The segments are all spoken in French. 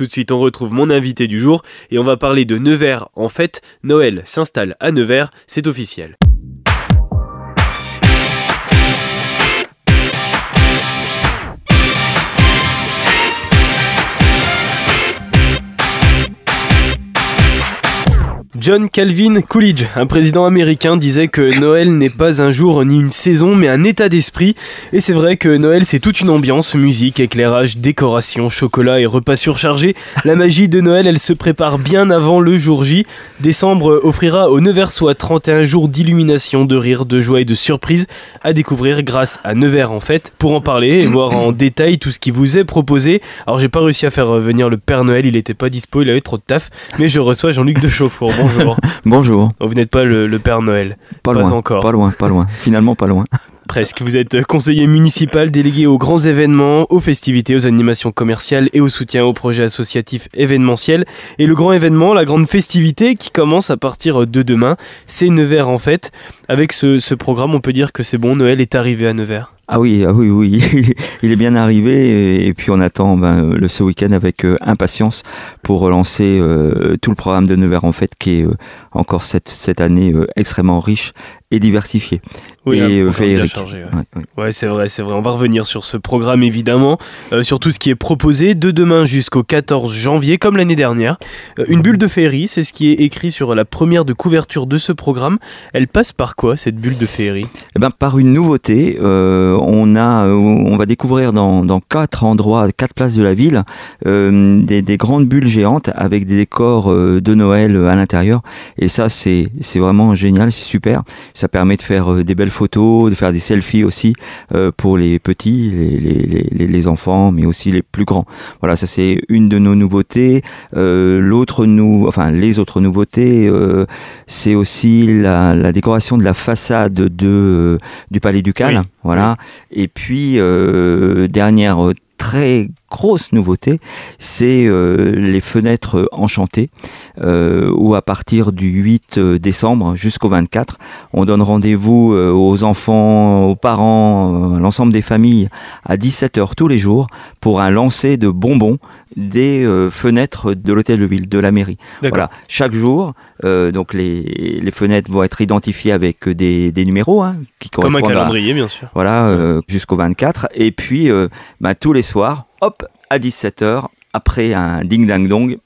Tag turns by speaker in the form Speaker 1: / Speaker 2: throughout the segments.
Speaker 1: Tout de suite, on retrouve mon invité du jour et on va parler de Nevers. En fait, Noël s'installe à Nevers, c'est officiel. John Calvin Coolidge, un président américain, disait que Noël n'est pas un jour ni une saison, mais un état d'esprit. Et c'est vrai que Noël, c'est toute une ambiance, musique, éclairage, décoration, chocolat et repas surchargés. La magie de Noël, elle se prépare bien avant le jour J. Décembre offrira aux Neversois 31 jours d'illumination, de rire, de joie et de surprise à découvrir grâce à Nevers en fait. Pour en parler et voir en détail tout ce qui vous est proposé. Alors j'ai pas réussi à faire venir le Père Noël, il était pas dispo, il avait trop de taf, mais je reçois Jean-Luc de Chauffour. Bonjour. Oh, vous n'êtes pas le, Père Noël.
Speaker 2: Pas, loin. encore. Pas loin, pas loin. Finalement, pas loin.
Speaker 1: Presque. Vous êtes conseiller municipal délégué aux grands événements, aux festivités, aux animations commerciales et au soutien aux projets associatifs événementiels. Et le grand événement, la grande festivité qui commence à partir de demain, c'est Nevers en fait. Avec ce, ce programme, on peut dire que c'est bon, Noël est arrivé à Nevers.
Speaker 2: Ah oui, ah oui, oui, il est bien arrivé et puis on attend ben, le, ce week-end avec euh, impatience pour relancer euh, tout le programme de Nevers en fait qui est euh, encore cette, cette année extrêmement riche et diversifié.
Speaker 1: Oui, et euh, féerique. Chargé, ouais, c'est vrai, c'est vrai. On va revenir sur ce programme évidemment, sur tout ce qui est proposé de demain jusqu'au 14 janvier, comme l'année dernière. Une bulle de féerie, c'est ce qui est écrit sur la première de couverture de ce programme. Elle passe par quoi cette bulle de féerie?
Speaker 2: Eh ben, Par une nouveauté. On, a, on va découvrir dans, dans, quatre endroits, quatre places de la ville, des, des, grandes bulles géantes avec des décors de Noël à l'intérieur. Et ça, c'est vraiment génial, c'est super ça permet de faire euh, des belles photos, de faire des selfies aussi euh, pour les petits, les, les, enfants, mais aussi les plus grands. Voilà, ça c'est une de nos nouveautés. Euh, l'autre nous, enfin les autres nouveautés, c'est aussi la, décoration de la façade de du Palais Ducal. Voilà. Et puis dernière très grosse nouveauté, c'est euh, les fenêtres enchantées, euh, où à partir du 8 euh, décembre jusqu'au 24, on donne rendez-vous aux enfants, aux parents, à l'ensemble des familles, à 17h tous les jours, pour un lancer de bonbons des fenêtres de l'hôtel de ville, de la mairie. Voilà, chaque jour, donc les, les, fenêtres vont être identifiées avec des, des numéros hein, qui correspondent
Speaker 1: Comme un calendrier, bien sûr.
Speaker 2: Voilà, jusqu'au 24, et puis bah, tous les soirs, hop, à 17h, après un ding-dang-dong,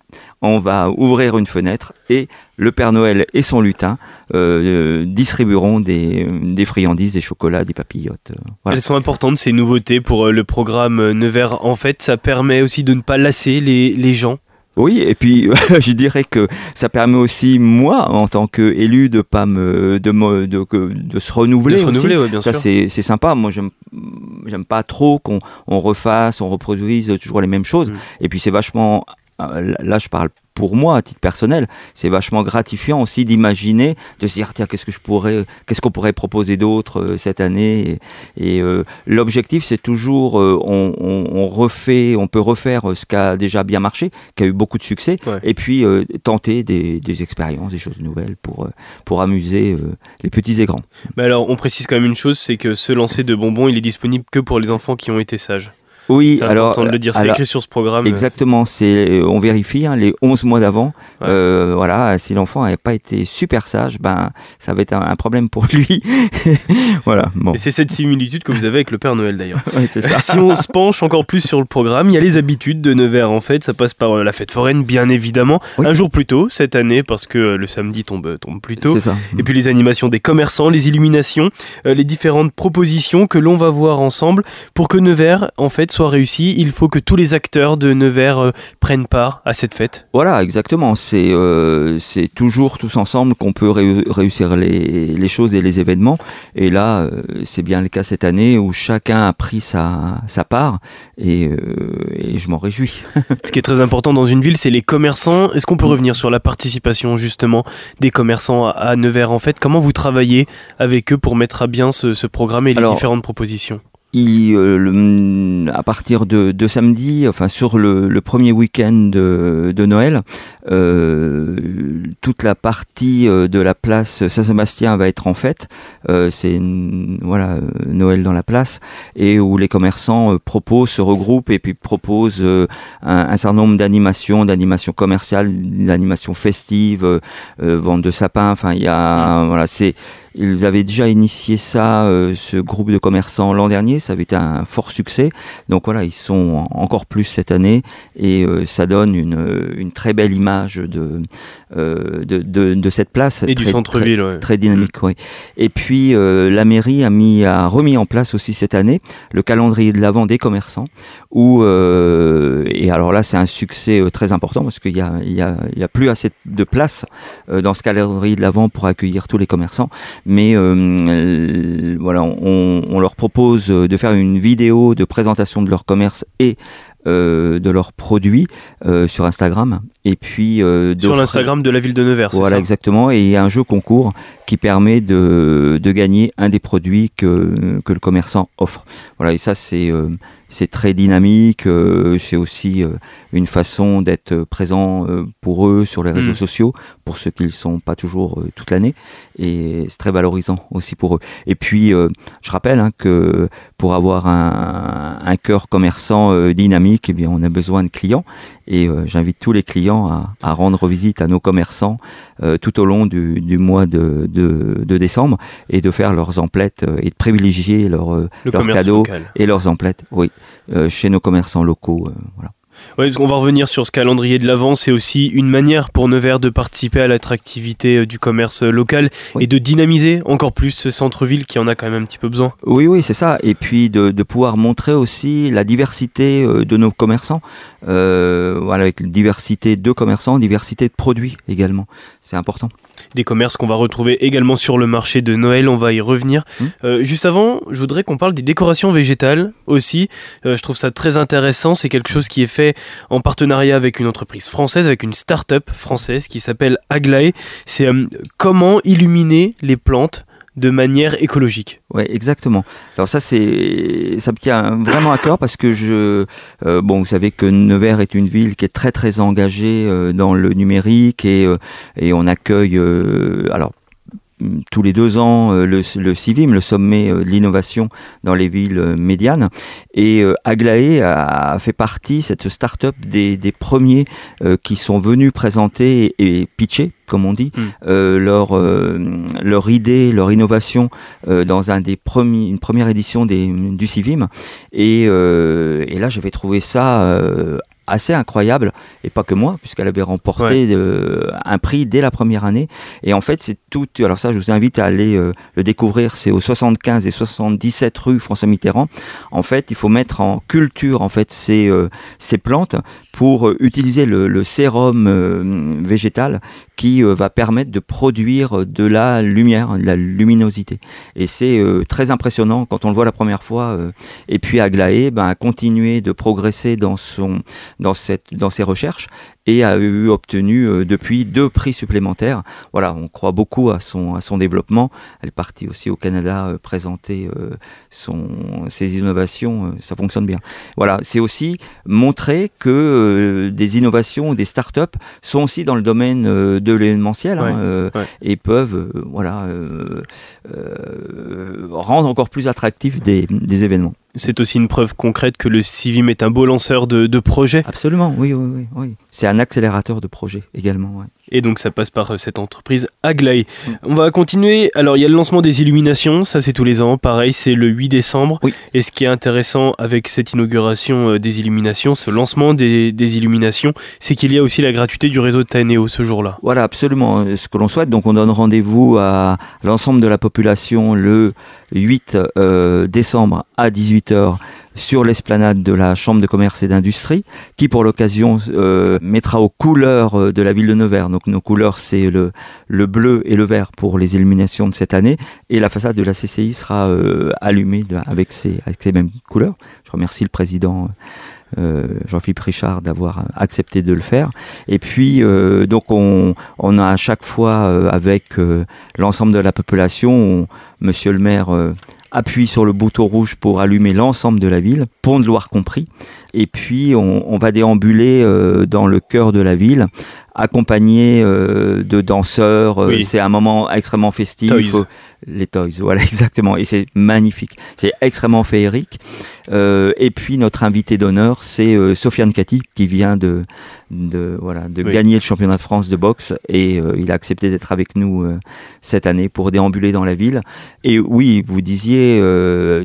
Speaker 2: on va ouvrir une fenêtre et le Père Noël et son lutin euh, distribueront des, friandises, des chocolats, des papillotes.
Speaker 1: Euh, Elles sont importantes ces nouveautés pour euh, le programme Nevers. En fait, ça permet aussi de ne pas lasser les gens
Speaker 2: oui, et puis je dirais que ça permet aussi moi, en tant qu'élu, de pas me de, de, de, se renouveler.
Speaker 1: De se renouveler, bien
Speaker 2: ça c'est sympa. Moi, j'aime j'aime pas trop qu'on on refasse, on reproduise toujours les mêmes choses. Mm. Et puis c'est vachement là je parle pour moi, à titre personnel, c'est vachement gratifiant aussi d'imaginer, de se dire tiens qu'est-ce que je pourrais, qu'est-ce qu'on pourrait proposer d'autre euh, cette année. Et, euh, l'objectif c'est toujours, euh, on, refait, on peut refaire ce qui a déjà bien marché, qui a eu beaucoup de succès, et puis tenter des, expériences, des choses nouvelles pour pour amuser les petits et grands.
Speaker 1: Mais alors on précise quand même une chose, c'est que ce lancer de bonbons, il est disponible que pour les enfants qui ont été sages.
Speaker 2: Oui,
Speaker 1: c'est
Speaker 2: alors,
Speaker 1: important de le dire, c'est écrit sur ce programme.
Speaker 2: Exactement, c'est euh, on vérifie hein, les 11 mois d'avant. Euh, voilà, si l'enfant n'avait pas été super sage, ben ça va être un, problème pour lui. voilà.
Speaker 1: Bon. Et c'est cette similitude que vous avez avec le Père Noël d'ailleurs.
Speaker 2: oui, c'est ça.
Speaker 1: si on se penche encore plus sur le programme, il y a les habitudes de Nevers en fait. Ça passe par euh, la fête foraine, bien évidemment, un jour plus tôt cette année parce que le samedi tombe tombe plus tôt.
Speaker 2: Ça.
Speaker 1: Et puis les animations des commerçants, les illuminations, les différentes propositions que l'on va voir ensemble pour que Nevers en fait soit réussi, il faut que tous les acteurs de Nevers euh, prennent part à cette fête.
Speaker 2: Voilà, exactement. C'est euh, c'est toujours tous ensemble qu'on peut réussir les, les, choses et les événements. Et là, euh, c'est bien le cas cette année où chacun a pris sa, sa part et, et je m'en réjouis.
Speaker 1: Ce qui est très important dans une ville, c'est les commerçants. Est-ce qu'on peut revenir sur la participation justement des commerçants à, Nevers en fait? Comment vous travaillez avec eux pour mettre à bien ce, ce programme et les différentes propositions?
Speaker 2: Il, à partir de, de, samedi, enfin sur le, le premier week-end de, de Noël, euh, toute la partie de la place Saint-Sébastien va être en fête. Euh, c'est voilà Noël dans la place et où les commerçants proposent, se regroupent et puis proposent un, un, certain nombre d'animations, d'animations commerciales, d'animations festives, vente de sapins. Enfin, il y a voilà, c'est ils avaient déjà initié ça, euh, ce groupe de commerçants l'an dernier, ça avait été un fort succès. Donc voilà, ils sont encore plus cette année et euh, ça donne une, une, très belle image de, euh, de, de, de, cette place.
Speaker 1: Et du centre-ville,
Speaker 2: très, très, dynamique, oui. Et puis la mairie a, mis, a remis en place aussi cette année le calendrier de l'avant des commerçants. Où, et alors là, c'est un succès très important parce qu'il n'y a, y a, y a plus assez de place dans ce calendrier de l'avant pour accueillir tous les commerçants mais euh, voilà, on, on, leur propose de faire une vidéo de présentation de leur commerce et euh, de leurs produits euh, sur Instagram et puis
Speaker 1: euh, sur l'Instagram de la ville de Nevers.
Speaker 2: Voilà
Speaker 1: ça?
Speaker 2: exactement et il y a un jeu concours qui permet de, de gagner un des produits que, que le commerçant offre. Voilà et ça c'est c'est très dynamique, c'est aussi une façon d'être présent pour eux sur les réseaux mmh. sociaux, pour ceux qui ne sont pas toujours toute l'année, et c'est très valorisant aussi pour eux. Et puis, je rappelle hein, que pour avoir un, un cœur commerçant dynamique, eh bien, on a besoin de clients, et j'invite tous les clients à, à, rendre visite à nos commerçants tout au long du, du mois de, de, de, décembre, et de faire leurs emplettes, et de privilégier leurs, leurs cadeaux
Speaker 1: local.
Speaker 2: et leurs emplettes, oui. Euh, chez nos commerçants locaux. Euh, voilà.
Speaker 1: Ouais, on va revenir sur ce calendrier de l'avant. C'est aussi une manière pour Nevers de participer à l'attractivité euh, du commerce local oui. et de dynamiser encore plus ce centre-ville qui en a quand même un petit peu besoin.
Speaker 2: Oui, oui, c'est ça. Et puis de, de, pouvoir montrer aussi la diversité de nos commerçants. Euh, voilà, avec diversité de commerçants, diversité de produits également. C'est important
Speaker 1: des commerces qu'on va retrouver également sur le marché de Noël, on va y revenir. Mmh. Euh, juste avant, je voudrais qu'on parle des décorations végétales aussi. Euh, je trouve ça très intéressant, c'est quelque chose qui est fait en partenariat avec une entreprise française, avec une start-up française qui s'appelle Aglaé. C'est euh, comment illuminer les plantes de manière écologique.
Speaker 2: Oui, exactement. Alors ça, c'est ça me tient vraiment à cœur parce que je, euh, bon, vous savez que Nevers est une ville qui est très très engagée euh, dans le numérique et et on accueille, alors tous les deux ans euh, le, le CIVIM, le sommet euh, de l'innovation dans les villes euh, médianes. Et Aglaé a fait partie, cette start-up, des, des premiers qui sont venus présenter et pitcher comme on dit, mm. euh, leur, euh, leur idée, leur innovation euh, dans un des premiers, une première édition des, du CIVIM. Et, et là, j'avais trouvé ça assez incroyable, et pas que moi, puisqu'elle avait remporté ouais. euh, un prix dès la première année. Et en fait, c'est tout. Alors, ça, je vous invite à aller euh, le découvrir. C'est au 75 et 77 rue François Mitterrand. En fait, il faut mettre en culture en fait ces, euh, ces plantes pour utiliser le, le sérum végétal qui euh, va permettre de produire de la lumière, de la luminosité. Et c'est euh, très impressionnant quand on le voit la première fois. Euh, et puis Aglaé ben, a continué de progresser dans, son, dans, cette, dans ses recherches et a eu obtenu euh, depuis deux prix supplémentaires. Voilà, on croit beaucoup à son, à son développement. Elle est partie aussi au Canada euh, présenter euh, son, ses innovations. Euh, ça fonctionne bien. Voilà, c'est aussi montrer que euh, des innovations, des startups sont aussi dans le domaine euh, de l'événementiel
Speaker 1: ouais,
Speaker 2: hein,
Speaker 1: ouais.
Speaker 2: et peuvent voilà, rendre encore plus attractifs des, des événements.
Speaker 1: C'est aussi une preuve concrète que le CIVIM est un beau lanceur de, de projets.
Speaker 2: Absolument, oui, oui, oui. oui. C'est un accélérateur de projets également. Ouais.
Speaker 1: Et donc ça passe par cette entreprise Aglaé. Mmh. On va continuer. Alors il y a le lancement des illuminations, ça c'est tous les ans. Pareil, c'est le 8 décembre.
Speaker 2: Oui.
Speaker 1: Et ce qui est intéressant avec cette inauguration euh, des illuminations, ce lancement des, des illuminations, c'est qu'il y a aussi la gratuité du réseau de Taeneo ce jour-là.
Speaker 2: Voilà, absolument ce que l'on souhaite. Donc on donne rendez-vous à l'ensemble de la population le 8 euh, décembre à 18h sur l'esplanade de la Chambre de commerce et d'industrie, qui pour l'occasion euh, mettra aux couleurs euh, de la ville de Nevers. Donc nos couleurs, c'est le, le bleu et le vert pour les illuminations de cette année, et la façade de la CCI sera allumée avec, ces, mêmes couleurs. Je remercie le président. Jean-Philippe Richard d'avoir accepté de le faire. Et puis, euh, donc, on, on, a à chaque fois, euh, avec l'ensemble de la population, on, monsieur le maire appuie sur le bouton rouge pour allumer l'ensemble de la ville, Pont de Loire compris. Et puis on, va déambuler euh, dans le cœur de la ville accompagné euh, de danseurs. Euh, c'est un moment extrêmement festif. Les toys, voilà exactement. Et c'est magnifique. C'est extrêmement féerique. Euh, et puis notre invité d'honneur, c'est Sofiane Kati qui vient de, de voilà de gagner le championnat de France de boxe et il a accepté d'être avec nous cette année pour déambuler dans la ville. Et oui, vous disiez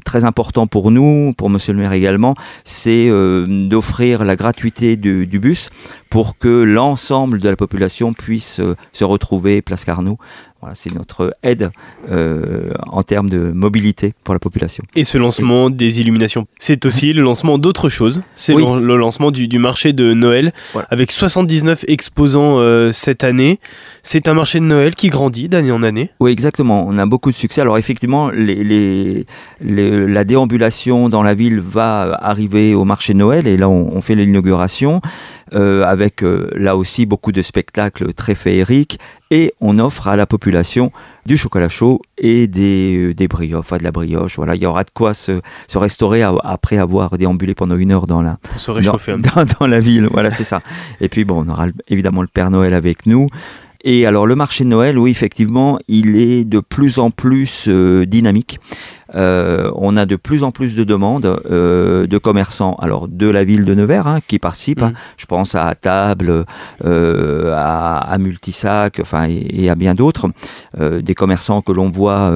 Speaker 2: très important pour nous, pour Monsieur le Maire également, c'est d'offrir la gratuité du, du bus pour que l'ensemble de la population puisse euh, se retrouver place Carnot. Voilà, c'est notre aide euh, en termes de mobilité pour la population.
Speaker 1: Et ce lancement des illuminations, c'est aussi le lancement d'autres choses. C'est le, lancement du, marché de Noël avec 79 exposants euh, cette année. C'est un marché de Noël qui grandit d'année en année.
Speaker 2: Oui, exactement. On a beaucoup de succès. Alors effectivement, les, la déambulation dans la ville va arriver au marché de Noël et là on, on fait l'inauguration. Euh, avec euh, là aussi beaucoup de spectacles très féeriques et on offre à la population du chocolat chaud et des, euh, des brioches, enfin de la brioche. Voilà, il y aura de quoi se, se restaurer après avoir déambulé pendant une heure dans la,
Speaker 1: se réchauffer
Speaker 2: dans, dans, la ville. Voilà, c'est ça. Et puis bon, on aura évidemment le Père Noël avec nous. Et alors le marché de Noël, oui, effectivement, il est de plus en plus dynamique. Euh, on a de plus en plus de demandes euh, de commerçants, alors de la ville de Nevers, hein, qui participent. Hein. Mm. Je pense à Table, euh, à, Multisac, enfin et, à bien d'autres, des commerçants que l'on voit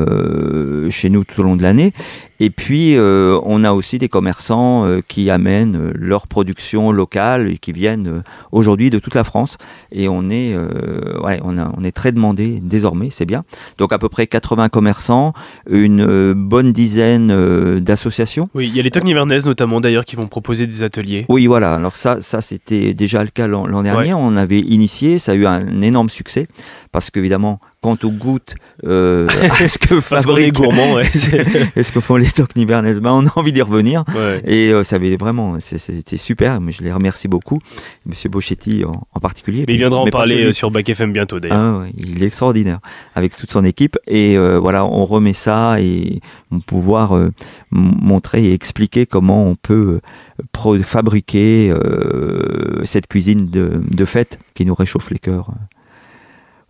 Speaker 2: chez nous tout au long de l'année. Et puis, on a aussi des commerçants qui amènent leur production locale et qui viennent aujourd'hui de toute la France. Et on est, ouais, on, on est très demandé désormais, c'est bien. Donc, à peu près 80 commerçants, une bonne dizaine euh, d'associations.
Speaker 1: Oui, il y a les Tocs Nivernaises notamment d'ailleurs qui vont proposer des ateliers.
Speaker 2: Oui, voilà. Alors ça, ça c'était déjà le cas l'an dernier. On avait initié, ça a eu un énorme succès parce qu'évidemment, quand on goûte
Speaker 1: euh, est-ce que fabrique, gourmand,
Speaker 2: est-ce que font les tocs nivernaises ben, on a envie d'y revenir. Et euh, ça avait vraiment c'était super mais je les remercie beaucoup. Monsieur Bochetti en, particulier.
Speaker 1: Mais il viendra en parler euh, sur Bac FM bientôt d'ailleurs.
Speaker 2: Ah, il est extraordinaire avec toute son équipe. Et euh, voilà on remet ça et on pouvoir montrer et expliquer comment on peut fabriquer cette cuisine de, de fête qui nous réchauffe les cœurs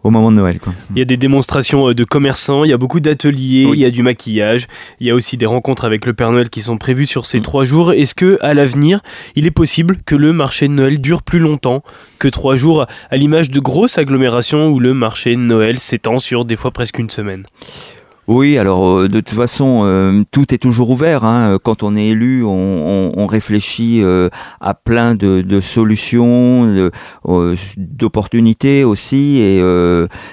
Speaker 2: au moment de Noël. Quoi.
Speaker 1: Il y a des démonstrations euh, de commerçants, il y a beaucoup d'ateliers, il y a du maquillage, il y a aussi des rencontres avec le Père Noël qui sont prévues sur ces mm. trois jours. Est-ce que à l'avenir, il est possible que le marché de Noël dure plus longtemps que trois jours, à l'image de grosses agglomérations où le marché de Noël s'étend sur des fois presque une semaine?
Speaker 2: Oui, alors euh, de toute façon, euh, tout est toujours ouvert. Hein. Quand on est élu, on, réfléchit euh, à plein de, solutions, d'opportunités aussi, et,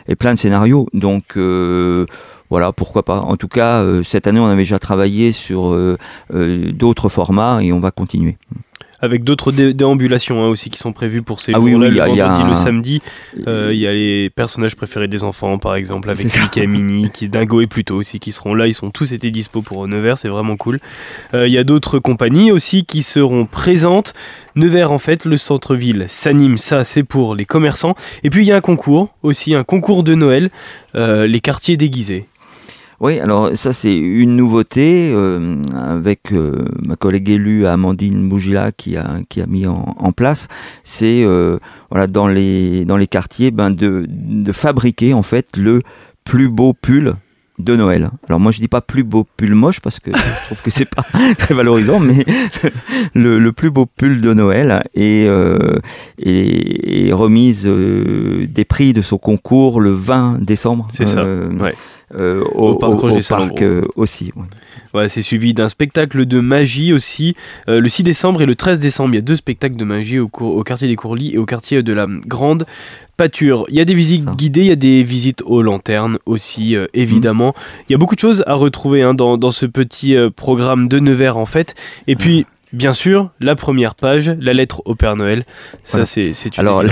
Speaker 2: et, plein de scénarios. Donc voilà, pourquoi pas. En tout cas, cette année, on avait déjà travaillé sur d'autres formats et on va continuer
Speaker 1: avec d'autres déambulations hein, aussi qui sont prévues pour ces ah jours-là, le vendredi, le samedi. Euh, il y a les personnages préférés des enfants, par exemple, avec Mickey Mini, qui, Dingo et Pluto aussi, qui seront là. Ils sont tous été dispo pour Nevers, c'est vraiment cool. Euh, il y a d'autres compagnies aussi qui seront présentes. Nevers, en fait, le centre-ville s'anime, ça c'est pour les commerçants. Et puis il y a un concours aussi, un concours de Noël, euh, les quartiers déguisés.
Speaker 2: Oui, alors ça c'est une nouveauté euh, avec euh, ma collègue élue Amandine Bougila qui a, qui a mis en, place. C'est euh, voilà dans les dans les quartiers ben, de, de fabriquer en fait le plus beau pull de Noël. Alors moi je dis pas plus beau pull moche parce que je trouve que c'est pas très valorisant, mais le, plus beau pull de Noël et, et, remise des prix de son concours le 20 décembre.
Speaker 1: C'est ça. Ouais.
Speaker 2: Euh, au, parc, euh, aussi.
Speaker 1: Ouais. c'est suivi d'un spectacle de magie aussi, euh, le 6 décembre et le 13 décembre. Il y a deux spectacles de magie au, au quartier des Courlis et au quartier de la Grande Pâture. Il y a des visites guidées, il y a des visites aux lanternes aussi, évidemment. Mm. Il y a beaucoup de choses à retrouver hein, dans, dans, ce petit programme de Nevers en fait. Et puis, bien sûr, la première page, la lettre au Père Noël. Ça, c'est une
Speaker 2: Alors,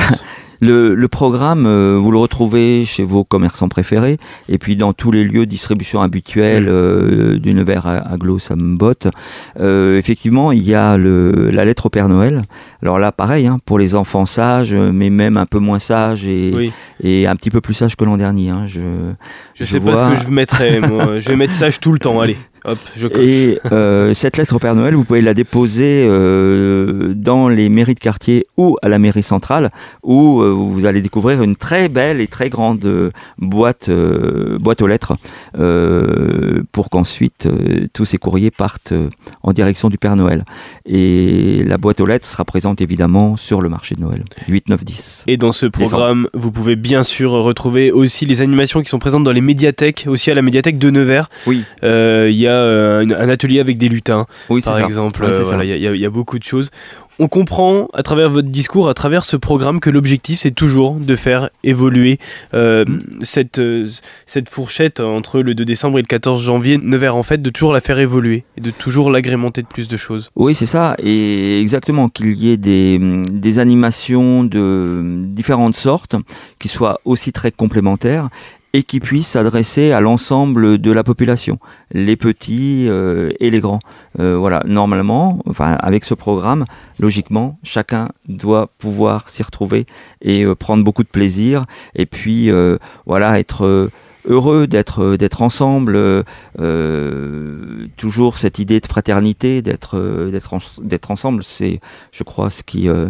Speaker 2: le, programme, euh, vous le retrouvez chez vos commerçants préférés et puis dans tous les lieux de distribution habituels mm. euh, d'une verre aglo Sambot. Euh, effectivement, il y a le, la lettre au Père Noël. Alors là, pareil, hein, pour les enfants sages, mais même un peu moins sages et, et un petit peu plus sages que l'an dernier. Hein. Je,
Speaker 1: je, sais pas ce que je mettrais, moi. je vais mettre sage tout le temps, allez. Hop, je
Speaker 2: Et euh, cette lettre au Père Noël, vous pouvez la déposer euh, dans les mairies de quartier ou à la mairie centrale, où euh, vous allez découvrir une très belle et très grande boîte, boîte aux lettres, pour qu'ensuite tous ces courriers partent en direction du Père Noël. Et la boîte aux lettres sera présente évidemment sur le marché de Noël, 8, 9, 10.
Speaker 1: Et dans ce programme, vous pouvez bien sûr retrouver aussi les animations qui sont présentes dans les médiathèques, aussi à la médiathèque de Nevers.
Speaker 2: Oui.
Speaker 1: Il y a euh, un, un atelier avec des lutins,
Speaker 2: Oui,
Speaker 1: par exemple. Euh, voilà. Il y, a- il y a beaucoup de choses. On comprend à travers votre discours, à travers ce programme, que l'objectif c'est toujours de faire évoluer euh, cette, euh, cette fourchette entre le 2 décembre et le 14 janvier, Nevers en fait, de toujours la faire évoluer et de toujours l'agrémenter de plus de choses.
Speaker 2: Oui, c'est ça. Et exactement, qu'il y ait des, des animations de différentes sortes, qui soient aussi très complémentaires et qui puissent s'adresser à l'ensemble de la population, les petits euh, et les grands. Euh, voilà, normalement, enfin, avec ce programme, logiquement, chacun doit pouvoir s'y retrouver et euh, prendre beaucoup de plaisir. Et puis, euh, voilà, être euh, heureux d'être d'être ensemble euh, toujours cette idée de fraternité d'être d'être d'être ensemble c'est je crois ce qui euh,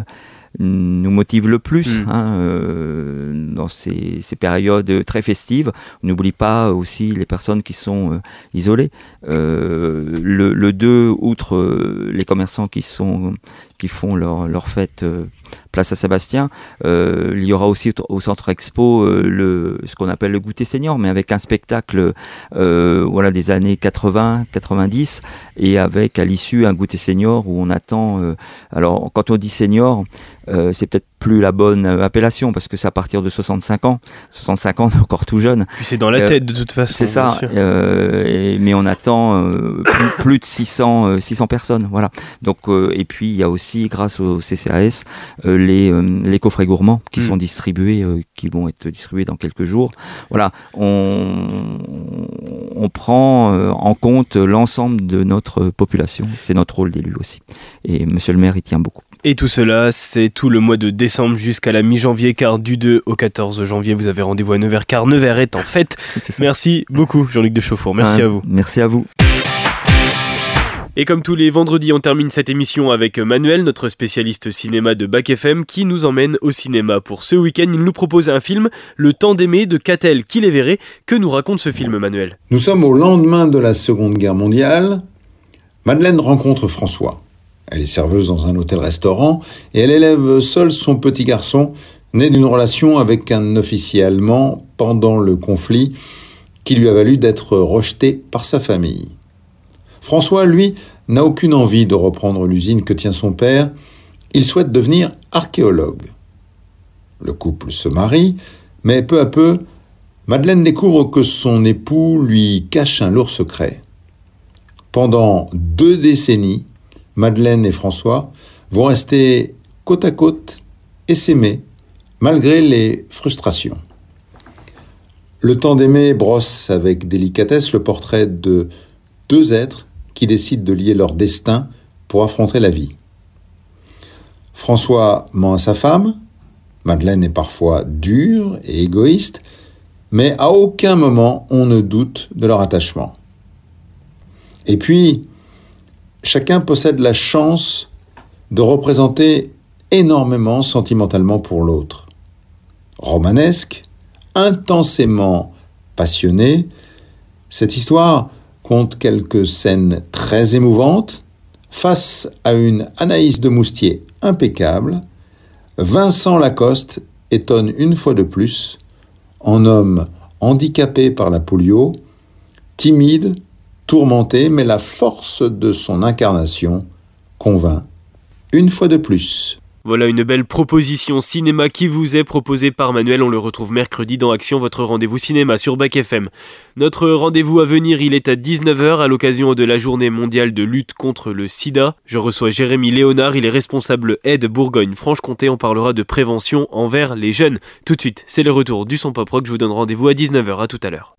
Speaker 2: nous motive le plus
Speaker 1: Mm.
Speaker 2: hein, euh, dans ces, ces périodes très festives. On n'oublie pas aussi les personnes qui sont euh, isolées. Euh, le, le 2, outre euh, les commerçants qui, sont, qui font leur, leur fête euh, place à Sébastien, euh, il y aura aussi au, centre expo euh, le, ce qu'on appelle le goûter senior, mais avec un spectacle euh, voilà, des années 80, 90, et avec à l'issue un goûter senior où on attend. euh, alors, quand on dit senior, euh, c'est peut-être plus la bonne euh, appellation parce que c'est à partir de 65 ans. 65 ans, on est encore tout jeune.
Speaker 1: Puis c'est dans la
Speaker 2: Euh,
Speaker 1: tête de toute façon.
Speaker 2: C'est ça. euh, et- mais on attend euh, plus, plus de 600, euh, 600 personnes. Voilà. Donc, euh, et puis, il y a aussi, grâce au CCAS, euh, les, euh, les coffrets gourmands qui
Speaker 1: Mm.
Speaker 2: sont distribués, euh, qui vont être distribués dans quelques jours. Voilà. On, on prend euh, en compte l'ensemble de notre population. C'est notre rôle d'élu aussi. Et monsieur le maire, il tient beaucoup.
Speaker 1: Et tout cela, c'est tout le mois de décembre jusqu'à la mi-janvier, car du 2 au 14 janvier, vous avez rendez-vous à Nevers, car Nevers est en fête. Merci beaucoup, Jean-Luc de Chauffour. Merci à vous.
Speaker 2: Merci à vous.
Speaker 1: Et comme tous les vendredis, on termine cette émission avec Manuel, notre spécialiste cinéma de Bac FM, qui nous emmène au cinéma. Pour ce week-end, il nous propose un film, Le temps d'aimer de Catel qui les verrait. Que nous raconte ce film, Manuel?
Speaker 3: Nous sommes au lendemain de la Seconde Guerre mondiale. Madeleine rencontre François. Elle est serveuse dans un hôtel-restaurant et elle élève seule son petit garçon, né d'une relation avec un officier allemand pendant le conflit qui lui a valu d'être rejeté par sa famille. François, lui, n'a aucune envie de reprendre l'usine que tient son père. Il souhaite devenir archéologue. Le couple se marie, mais peu à peu, Madeleine découvre que son époux lui cache un lourd secret. Pendant deux décennies, Madeleine et François vont rester côte à côte et s'aimer, malgré les frustrations. Le temps d'aimer brosse avec délicatesse le portrait de deux êtres qui décident de lier leur destin pour affronter la vie. François ment à sa femme, Madeleine est parfois dure et égoïste, mais à aucun moment on ne doute de leur attachement. Et puis, chacun possède la chance de représenter énormément sentimentalement pour l'autre. Romanesque, intensément passionné, cette histoire compte quelques scènes très émouvantes. Face à une Anaïs de Moustier impeccable, Vincent Lacoste étonne une fois de plus en homme handicapé par la polio, timide, tourmenté, mais la force de son incarnation convainc une fois de plus.
Speaker 1: Voilà une belle proposition cinéma qui vous est proposée par Manuel. On le retrouve mercredi dans Action, votre rendez-vous cinéma sur Bac FM. Notre rendez-vous à venir, il est à 19h à l'occasion de la journée mondiale de lutte contre le sida. Je reçois Jérémy Léonard, il est responsable aide Bourgogne-Franche-Comté. On parlera de prévention envers les jeunes. Tout de suite, c'est le retour du son pop rock. Je vous donne rendez-vous à 19h. À tout à l'heure.